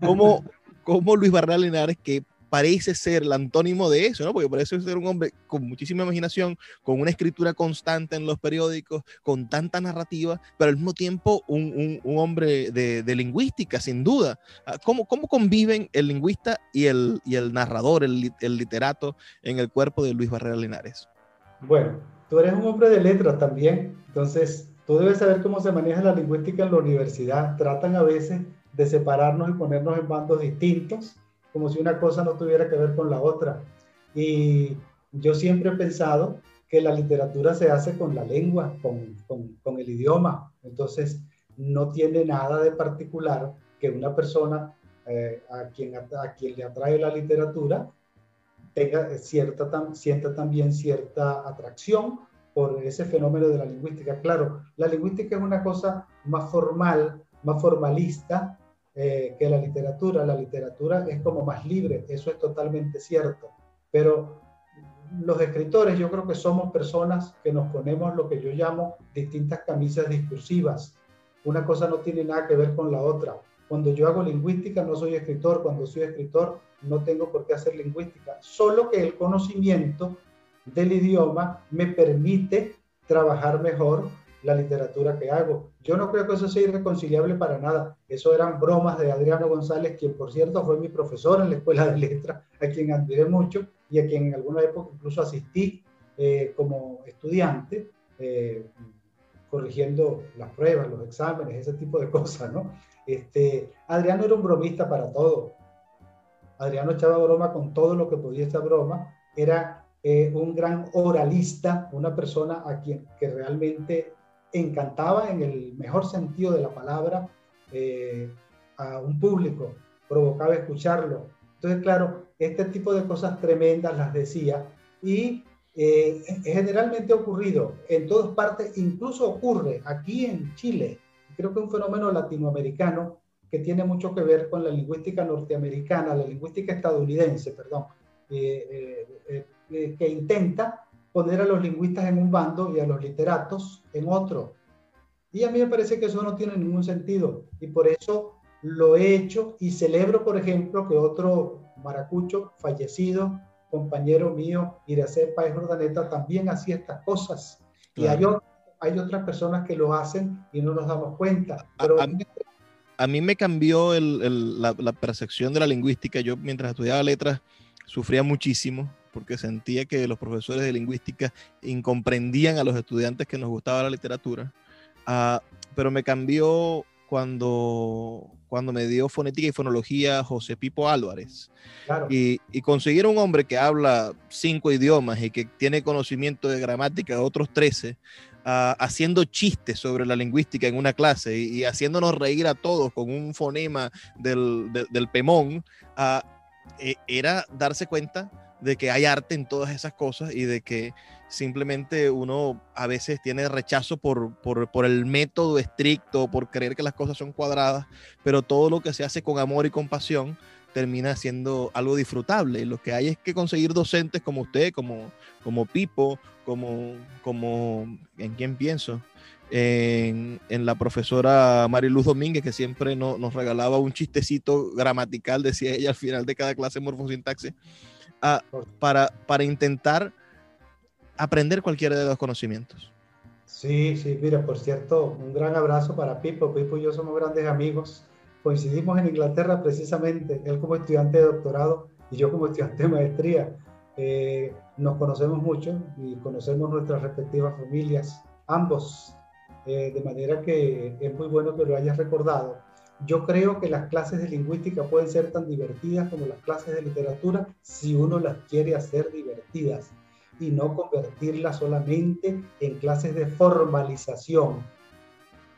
Como, <laughs> como Luis Barral Linares, que parece ser el antónimo de eso, ¿no? Porque parece ser un hombre con muchísima imaginación, con una escritura constante en los periódicos, con tanta narrativa, pero al mismo tiempo un, un, un hombre de, de, lingüística, sin duda. Ah, ¿Cómo, cómo conviven el lingüista y el, y el narrador, el, el literato en el cuerpo de Luis Barrera Linares? Bueno, tú eres un hombre de letras también, entonces tú debes saber cómo se maneja la lingüística en la universidad. Tratan a veces de separarnos y ponernos en bandos distintos como si una cosa no tuviera que ver con la otra. Y yo siempre he pensado que la literatura se hace con la lengua, con, con, con el idioma. Entonces, no tiene nada de particular que una persona eh, a, quien, a quien le atrae la literatura tenga cierta, tam, sienta también cierta atracción por ese fenómeno de la lingüística. Claro, la lingüística es una cosa más formal, más formalista, eh, que la literatura. La literatura es como más libre, eso es totalmente cierto. Pero los escritores yo creo que somos personas que nos ponemos lo que yo llamo distintas camisas discursivas. Una cosa no tiene nada que ver con la otra. Cuando yo hago lingüística no soy escritor, cuando soy escritor no tengo por qué hacer lingüística, solo que el conocimiento del idioma me permite trabajar mejor la literatura que hago. Yo no creo que eso sea irreconciliable para nada. Eso eran bromas de Adriano González, quien por cierto fue mi profesor en la Escuela de Letras, a quien admiré mucho y a quien en alguna época incluso asistí eh, como estudiante, eh, corrigiendo las pruebas, los exámenes, ese tipo de <laughs> cosas, ¿no? Este, Adriano era un bromista para todo. Adriano echaba broma con todo lo que podía echar broma. Era eh, un gran oralista, una persona a quien que realmente encantaba en el mejor sentido de la palabra eh, a un público, provocaba escucharlo. Entonces, claro, este tipo de cosas tremendas las decía y eh, generalmente ha ocurrido en todas partes, incluso ocurre aquí en Chile. Creo que un fenómeno latinoamericano que tiene mucho que ver con la lingüística norteamericana, la lingüística estadounidense, perdón, eh que intenta poner a los lingüistas en un bando y a los literatos en otro. Y a mí me parece que eso no tiene ningún sentido. Y por eso lo he hecho y celebro, por ejemplo, que otro maracucho fallecido, compañero mío, Iracé Paez Jordaneta, también hacía estas cosas. Claro. Y hay, hay, otras personas que lo hacen y no nos damos cuenta. Pero a, a, a mí me cambió el, el, la, la percepción de la lingüística. Yo mientras estudiaba letras sufría muchísimo porque sentía que los profesores de lingüística incomprendían a los estudiantes que nos gustaba la literatura. Uh, pero me cambió cuando, cuando me dio fonética y fonología José Pipo Álvarez. Claro. Y, y, conseguir un hombre que habla cinco idiomas y que tiene conocimiento de gramática de otros trece, uh, haciendo chistes sobre la lingüística en una clase y, y, haciéndonos reír a todos con un fonema del, de, del Pemón, uh, era darse cuenta de que hay arte en todas esas cosas y de que simplemente uno a veces tiene rechazo por, por, por, el método estricto, por creer que las cosas son cuadradas, pero todo lo que se hace con amor y compasión termina siendo algo disfrutable. Y lo que hay es que conseguir docentes como usted, como, como Pipo, como, como en quién pienso, en, en, la profesora Mariluz Domínguez, que siempre no, nos regalaba un chistecito gramatical, decía ella al final de cada clase morfosintaxis para, para intentar aprender cualquiera de los conocimientos. Sí, sí, mira, por cierto, un gran abrazo para Pipo. Pipo y yo somos grandes amigos. Coincidimos en Inglaterra precisamente, él como estudiante de doctorado y yo como estudiante de maestría. Eh, nos conocemos mucho y conocemos nuestras respectivas familias, ambos, eh, de manera que es muy bueno que lo hayas recordado. Yo creo que las clases de lingüística pueden ser tan divertidas como las clases de literatura si uno las quiere hacer divertidas y no convertirlas solamente en clases de formalización,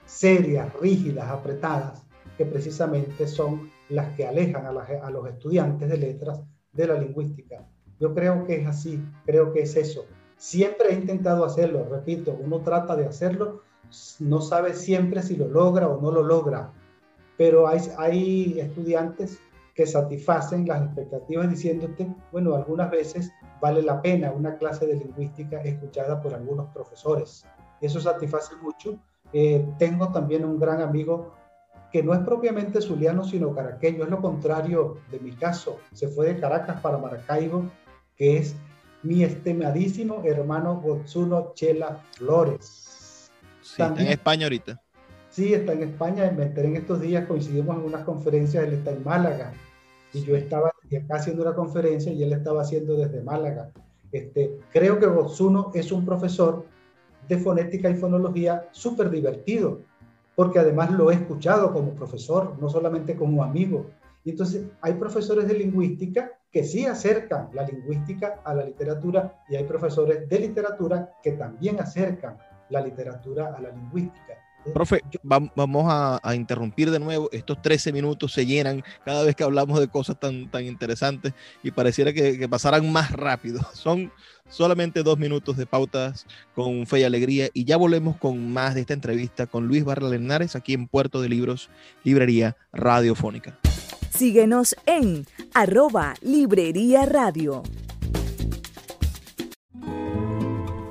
serias, rígidas, apretadas, que precisamente son las que alejan a, a los estudiantes de letras de la lingüística. Yo creo que es así, creo que es eso. Siempre he intentado hacerlo, repito, uno trata de hacerlo, no sabe siempre si lo logra o no lo logra, pero hay, hay estudiantes que satisfacen las expectativas diciéndote, bueno, algunas veces vale la pena una clase de lingüística escuchada por algunos profesores. Eso satisface mucho. Eh, tengo también un gran amigo que no es propiamente zuliano, sino caraqueño, es lo contrario de mi caso. Se fue de Caracas para Maracaibo, que es mi estimadísimo hermano Gotsuno Chela Flores. Sí, está en España ahorita. Sí, está en España. Me enteré en estos días, coincidimos en unas conferencias, él está en Málaga. Y yo estaba acá haciendo una conferencia y él estaba haciendo desde Málaga. Este, creo que Gotsuno es un profesor de fonética y fonología súper divertido, porque además lo he escuchado como profesor, no solamente como amigo. Y entonces hay profesores de lingüística que sí acercan la lingüística a la literatura y hay profesores de literatura que también acercan la literatura a la lingüística. Profe, vamos a, interrumpir de nuevo. Estos 13 minutos se llenan cada vez que hablamos de cosas tan, tan interesantes y pareciera que, pasaran más rápido. <laughs> Son solamente dos minutos de pautas con fe y alegría y ya volvemos con más de esta entrevista con Luis Barra Lenares aquí en Puerto de Libros, Librería Radiofónica. Síguenos en arroba Librería Radio.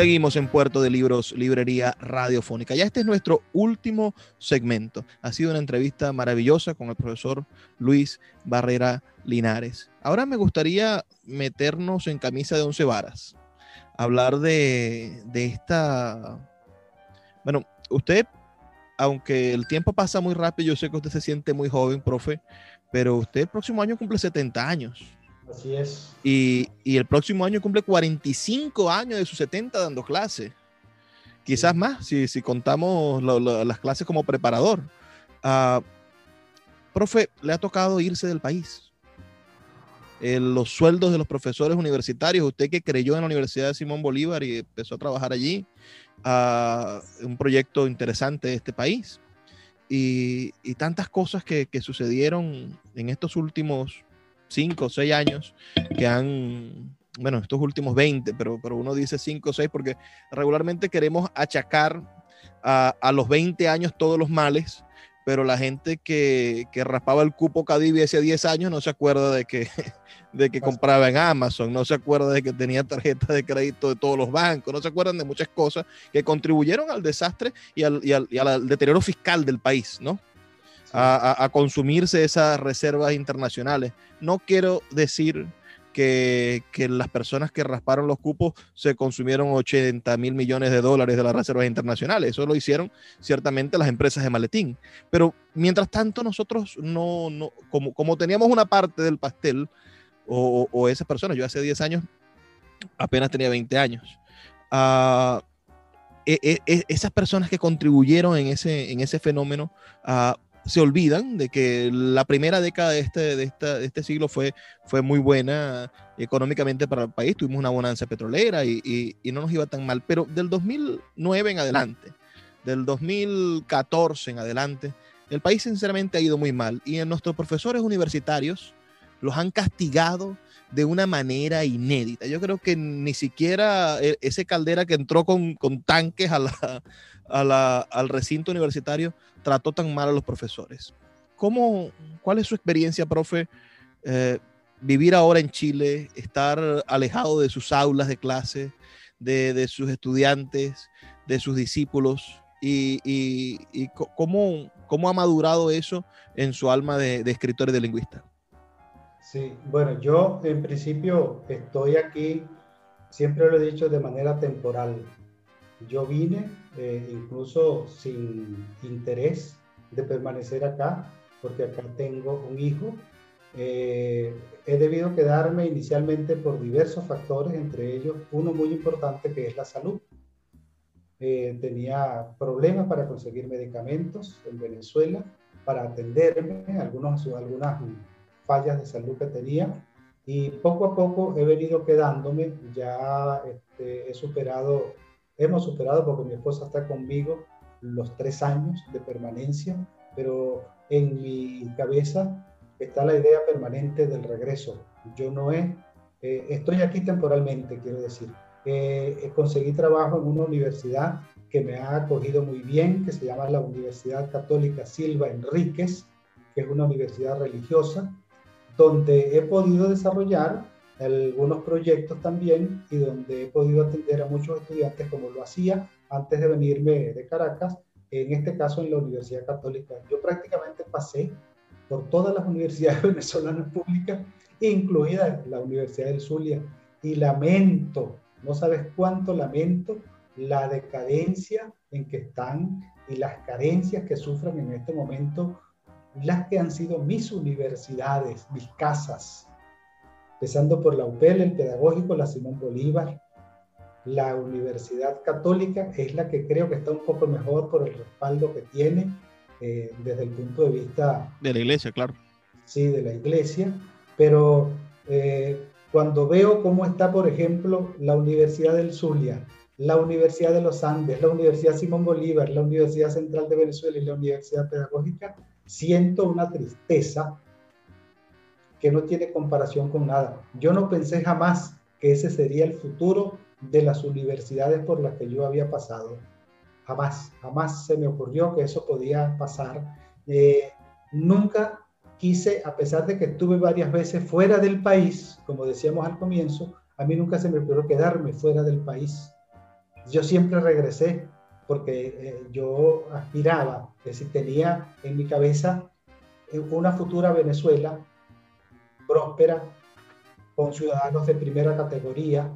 Seguimos en Puerto de Libros, Librería Radiofónica. Ya este es nuestro último segmento. Ha sido una entrevista maravillosa con el profesor Luis Barrera Linares. Ahora me gustaría meternos en camisa de once varas, hablar de, de esta... Bueno, usted, aunque el tiempo pasa muy rápido, yo sé que usted se siente muy joven, profe, pero usted el próximo año cumple 70 años. Así es. Y, el próximo año cumple 45 años de sus 70 dando clase. Quizás más, si, si contamos las clases como preparador. Uh, profe, le ha tocado irse del país. los sueldos de los profesores universitarios, usted que creyó en la Universidad de Simón Bolívar y empezó a trabajar allí, uh, un proyecto interesante de este país. Y, y tantas cosas que, que sucedieron en estos últimos cinco o seis años que han, bueno, estos últimos 20, pero, pero uno dice cinco o seis porque regularmente queremos achacar a, a, los 20 años todos los males, pero la gente que, que raspaba el cupo Cadivi hace 10 años no se acuerda de que, <laughs> de que compraba en Amazon, no se acuerda de que tenía tarjeta de crédito de todos los bancos, no se acuerdan de muchas cosas que contribuyeron al desastre y al, y al, y al deterioro fiscal del país, ¿no? A, consumirse esas reservas internacionales. No quiero decir que, las personas que rasparon los cupos se consumieron 80 mil millones de dólares de las reservas internacionales. Eso lo hicieron ciertamente las empresas de maletín. Pero mientras tanto nosotros no, no como, como teníamos una parte del pastel, o, o, esas personas, yo hace 10 años apenas tenía 20 años. Uh, esas personas que contribuyeron en ese, en ese fenómeno uh, se olvidan de que la primera década de este, de de este siglo fue, fue muy buena económicamente para el país. Tuvimos una bonanza petrolera y, y, no nos iba tan mal. Pero del 2009 en adelante, del 2014 en adelante, el país sinceramente ha ido muy mal. Y en nuestros profesores universitarios los han castigado de una manera inédita. Yo creo que ni siquiera e, ese caldera que entró con, con tanques al recinto universitario trató tan mal a los profesores. ¿Cómo, ¿Cuál es su experiencia, profe, eh, vivir ahora en Chile, estar alejado de sus aulas de clase, de, sus estudiantes, de sus discípulos, y, cómo, cómo, ha madurado eso en su alma de, de escritor y de lingüista. Sí, bueno, yo en principio estoy aquí, siempre lo he dicho, de manera temporal. Yo vine eh, incluso sin interés de permanecer acá, porque acá tengo un hijo. Eh, he debido quedarme inicialmente por diversos factores, entre ellos uno muy importante que es la salud. Eh, tenía problemas para conseguir medicamentos en Venezuela, para atenderme, algunos, algunas fallas de salud que tenía, y poco a poco he venido quedándome, ya este, he superado, hemos superado, porque mi esposa está conmigo, los tres años de permanencia, pero en mi cabeza está la idea permanente del regreso. Yo no he, eh, estoy aquí temporalmente, quiero decir. Eh, conseguí trabajo en una universidad que me ha acogido muy bien, que se llama la Universidad Católica Silva Enríquez, que es una universidad religiosa, donde he podido desarrollar algunos proyectos también y donde he podido atender a muchos estudiantes como lo hacía antes de venirme de Caracas, en este caso en la Universidad Católica. Yo prácticamente pasé por todas las <laughs> universidades venezolanas públicas, incluida la Universidad del Zulia, y lamento, no sabes cuánto lamento la decadencia en que están y las carencias que sufren en este momento las que han sido mis universidades, mis casas, empezando por la UPEL, el Pedagógico, la Simón Bolívar, la Universidad Católica es la que creo que está un poco mejor por el respaldo que tiene eh, desde el punto de vista... De la iglesia, claro. Sí, de la iglesia, pero eh, cuando veo cómo está, por ejemplo, la Universidad del Zulia, la Universidad de los Andes, la Universidad Simón Bolívar, la Universidad Central de Venezuela y la Universidad Pedagógica, siento una tristeza que no tiene comparación con nada. Yo no pensé jamás que ese sería el futuro de las universidades por las que yo había pasado. Jamás, jamás se me ocurrió que eso podía pasar. Eh, nunca quise, a pesar de que estuve varias veces fuera del país, como decíamos al comienzo, a mí nunca se me ocurrió quedarme fuera del país. Yo siempre regresé porque eh, yo aspiraba, es decir, tenía en mi cabeza eh, una futura Venezuela próspera, con ciudadanos de primera categoría,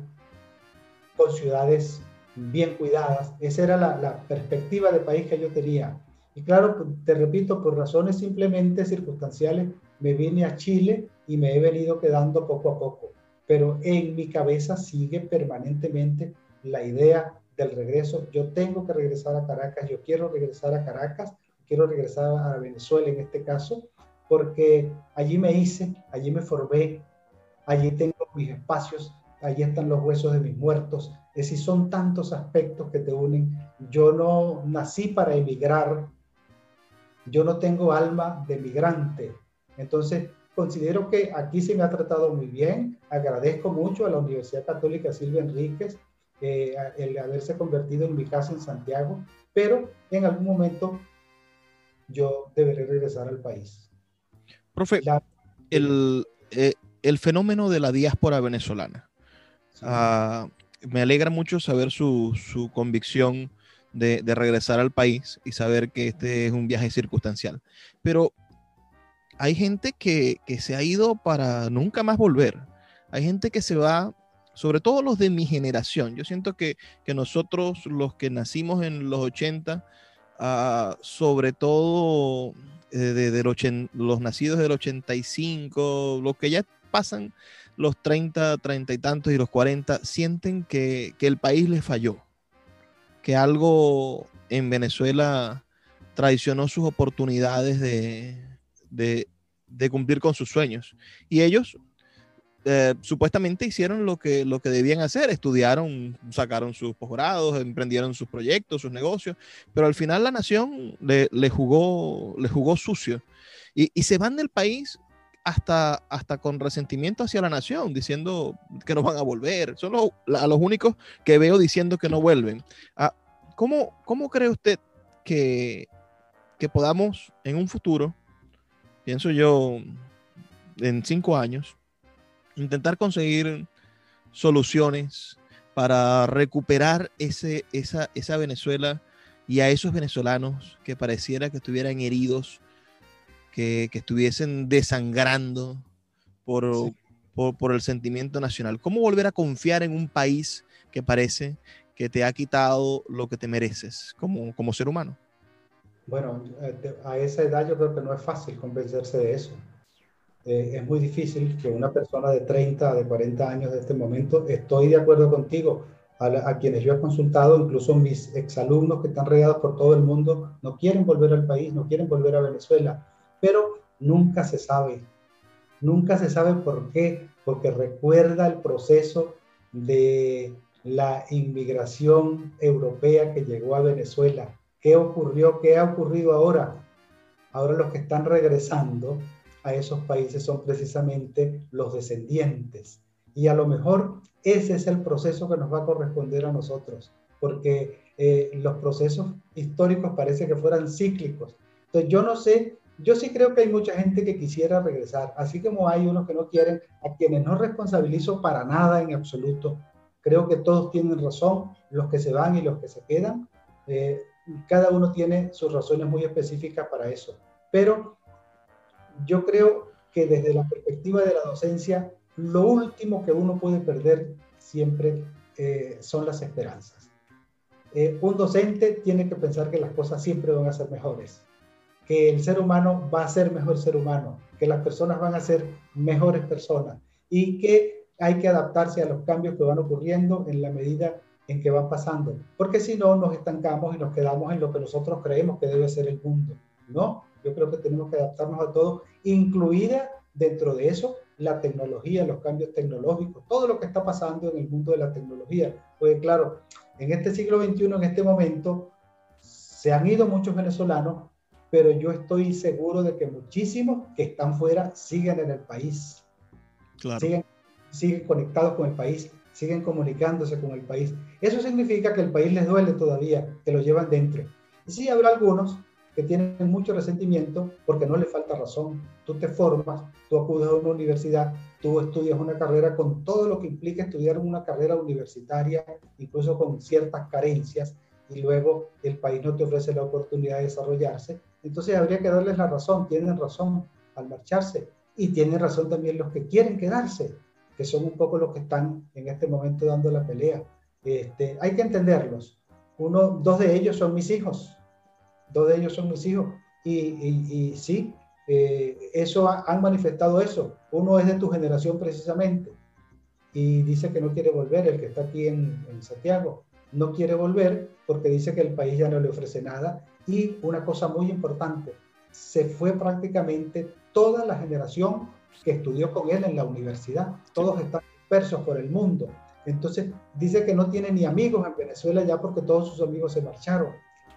con ciudades bien cuidadas. Esa era la, la, perspectiva de país que yo tenía. Y claro, te repito, por razones simplemente circunstanciales, me vine a Chile y me he venido quedando poco a poco. Pero en mi cabeza sigue permanentemente la idea del regreso. Yo tengo que regresar a Caracas, yo quiero regresar a Caracas, quiero regresar a Venezuela en este caso, porque allí me hice, allí me formé, allí tengo mis espacios, allí están los huesos de mis muertos. Es decir, son tantos aspectos que te unen. Yo no nací para emigrar, yo no tengo alma de migrante. Entonces, considero que aquí se me ha tratado muy bien. Agradezco mucho a la Universidad Católica Silvia Enríquez eh, el haberse convertido en mi casa en Santiago, pero en algún momento yo deberé regresar al país. Profe, el, eh, el, fenómeno de la diáspora venezolana. Ah, me alegra mucho saber su, su convicción de, de, regresar al país y saber que este es un viaje circunstancial. Pero hay gente que, que se ha ido para nunca más volver. Hay gente que se va sobre todo los de mi generación. Yo siento que, nosotros, los que nacimos en los 80, ah, sobre todo eh, de, los nacidos del 85, los que ya pasan los 30, 30 y tantos y los 40, sienten que, el país les falló, que algo en Venezuela traicionó sus oportunidades de, de cumplir con sus sueños. Y ellos eh, supuestamente hicieron lo que, lo que debían hacer, estudiaron, sacaron sus posgrados, emprendieron sus proyectos, sus negocios, pero al final la nación le, le jugó, le jugó sucio y, y, se van del país hasta, hasta con resentimiento hacia la nación, diciendo que no van a volver. Son los, a los únicos que veo diciendo que no vuelven. Ah, ¿cómo, ¿Cómo cree usted que, que podamos en un futuro, pienso yo, en cinco años, intentar conseguir soluciones para recuperar ese, esa, esa Venezuela y a esos venezolanos que pareciera que estuvieran heridos, que, estuviesen desangrando por, por, el sentimiento nacional. ¿Cómo volver a confiar en un país que parece que te ha quitado lo que te mereces como, como ser humano? Bueno, eh, a esa edad yo creo que no es fácil convencerse de eso. Eh, es muy difícil que una persona de 30, de 40 años de este momento, estoy de acuerdo contigo, a, quienes yo he consultado, incluso mis exalumnos que están regados por todo el mundo, no quieren volver al país, no quieren volver a Venezuela, pero nunca se sabe, nunca se sabe por qué, porque recuerda el proceso de la inmigración europea que llegó a Venezuela. ¿Qué ocurrió? ¿Qué ha ocurrido ahora? Ahora los que están regresando a esos países son precisamente los descendientes. Y a lo mejor ese es el proceso que nos va a corresponder a nosotros, porque eh, los procesos históricos parece que fueran cíclicos. Entonces yo no sé, yo sí creo que hay mucha gente que quisiera regresar, así como hay unos que no quieren, a quienes no responsabilizo para nada en absoluto. Creo que todos tienen razón, los que se van y los que se quedan. Eh, cada uno tiene sus razones muy específicas para eso. Pero yo creo que desde la perspectiva de la docencia, lo último que uno puede perder siempre eh, son las esperanzas. Eh, un docente tiene que pensar que las cosas siempre van a ser mejores, que el ser humano va a ser mejor ser humano, que las personas van a ser mejores personas y que hay que adaptarse a los cambios que van ocurriendo en la medida en que van pasando, porque si no nos estancamos y nos quedamos en lo que nosotros creemos que debe ser el mundo, ¿no? Yo creo que tenemos que adaptarnos a todo, incluida dentro de eso la tecnología, los cambios tecnológicos, todo lo que está pasando en el mundo de la tecnología. Pues claro, en este siglo XXI, en este momento, se han ido muchos venezolanos, pero yo estoy seguro de que muchísimos que están fuera siguen en el país. Claro. Siguen, siguen conectados con el país, siguen comunicándose con el país. Eso significa que el país les duele todavía, que lo llevan dentro. Y sí habrá algunos que tienen mucho resentimiento porque no le falta razón. Tú te formas, tú acudes a una universidad, tú estudias una carrera con todo lo que implica estudiar una carrera universitaria, incluso con ciertas carencias, y luego el país no te ofrece la oportunidad de desarrollarse. Entonces habría que darles la razón, tienen razón al marcharse, y tienen razón también los que quieren quedarse, que son un poco los que están en este momento dando la pelea. Este, hay que entenderlos. Uno, dos de ellos son mis hijos, dos de ellos son mis hijos. Y, y, sí, eh, eso han manifestado eso. Uno es de tu generación precisamente y dice que no quiere volver, el que está aquí en, en Santiago. No quiere volver porque dice que el país ya no le ofrece nada. Y una cosa muy importante, se fue prácticamente toda la generación que estudió con él en la universidad. Todos están dispersos por el mundo. Entonces dice que no tiene ni amigos en Venezuela ya porque todos sus amigos se marcharon.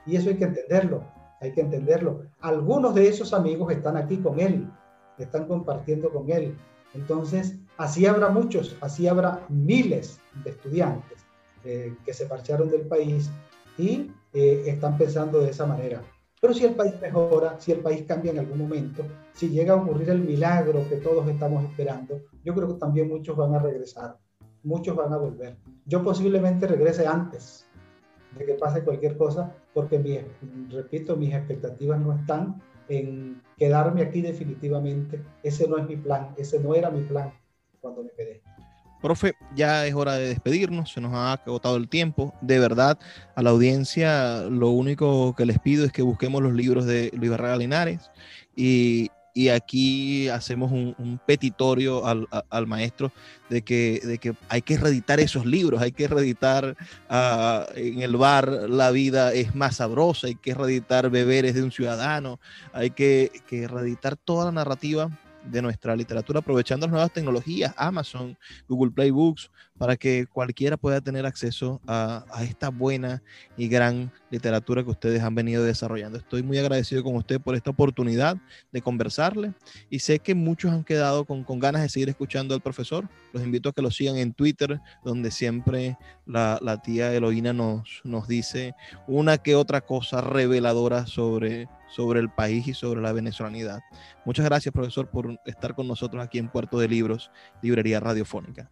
Y eso hay que entenderlo, hay que entenderlo. Algunos de esos amigos están aquí con él, están compartiendo con él. Entonces, así habrá muchos, así habrá miles de estudiantes eh, que se marcharon del país y eh, están pensando de esa manera. Pero si el país mejora, si el país cambia en algún momento, si llega a ocurrir el milagro que todos estamos esperando, yo creo que también muchos van a regresar, muchos van a volver. Yo posiblemente regrese antes, de que pase cualquier cosa, porque, mi, repito, mis expectativas no están en quedarme aquí definitivamente. Ese no es mi plan, ese no era mi plan cuando me quedé. Profe, ya es hora de despedirnos, se nos ha agotado el tiempo. De verdad, a la audiencia lo único que les pido es que busquemos los libros de Luis Barraga Linares y y aquí hacemos un, petitorio al, maestro de que, de que hay que reeditar esos libros, hay que reeditar ah, en el bar La vida es más sabrosa, hay que reeditar Beberes de un ciudadano, hay que, que reeditar toda la narrativa de nuestra literatura aprovechando las nuevas tecnologías, Amazon, Google Play Books, para que cualquiera pueda tener acceso a, esta buena y gran literatura que ustedes han venido desarrollando. Estoy muy agradecido con usted por esta oportunidad de conversarle y sé que muchos han quedado con, con ganas de seguir escuchando al profesor. Los invito a que lo sigan en Twitter, donde siempre la, la tía Eloína nos, nos dice una que otra cosa reveladora sobre, sobre el país y sobre la venezolanidad. Muchas gracias, profesor, por estar con nosotros aquí en Puerto de Libros, Librería Radiofónica.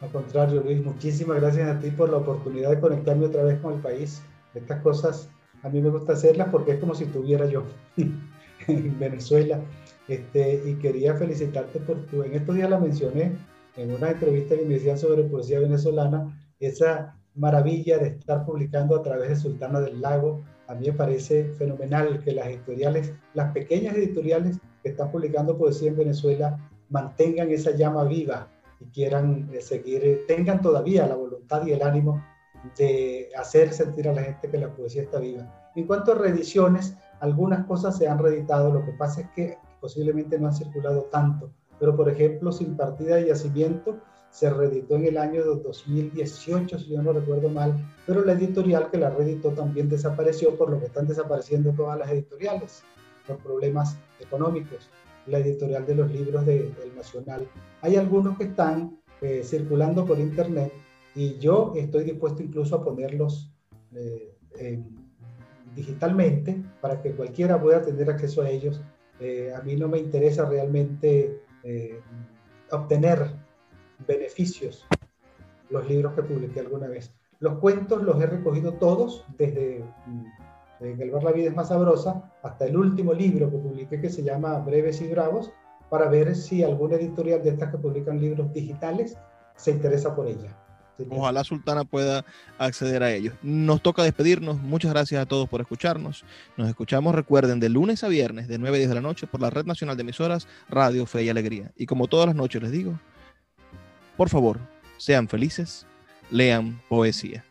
Al contrario, Luis, muchísimas gracias a ti por la oportunidad de conectarme otra vez con el país. Estas cosas a mí me gusta hacerlas porque es como si estuviera yo <laughs> en Venezuela. Este, y quería felicitarte por tu, en estos días la mencioné en una entrevista que me decían sobre poesía venezolana, esa maravilla de estar publicando a través de Sultana del Lago. A mí me parece fenomenal que las editoriales, las pequeñas editoriales que están publicando poesía en Venezuela, mantengan esa llama viva y quieran eh, seguir, eh, tengan todavía la voluntad y el ánimo de hacer sentir a la gente que la poesía está viva. En cuanto a reediciones, algunas cosas se han reeditado, lo que pasa es que posiblemente no han circulado tanto, pero por ejemplo, Sin Partida de Yacimiento se reeditó en el año 2018, si yo no recuerdo mal, pero la editorial que la reeditó también desapareció, por lo que están desapareciendo todas las editoriales, por problemas económicos la editorial de los libros de, del Nacional. Hay algunos que están eh, circulando por internet y yo estoy dispuesto incluso a ponerlos eh, digitalmente para que cualquiera pueda tener acceso a ellos. Eh, a mí no me interesa realmente obtener beneficios los libros que publiqué alguna vez. Los cuentos los he recogido todos desde El ver la vida es más sabrosa, hasta el último libro que publiqué que se llama Breves y Bravos, para ver si alguna editorial de estas que publican libros digitales se interesa por ella. Ojalá Sultana pueda acceder a ellos. Nos toca despedirnos. Muchas gracias a todos por escucharnos. Nos escuchamos, recuerden, de lunes a viernes, de 9 a 10 de la noche, por la Red Nacional de Emisoras Radio Fe y Alegría. Y como todas las noches les digo, por favor, sean felices, lean poesía.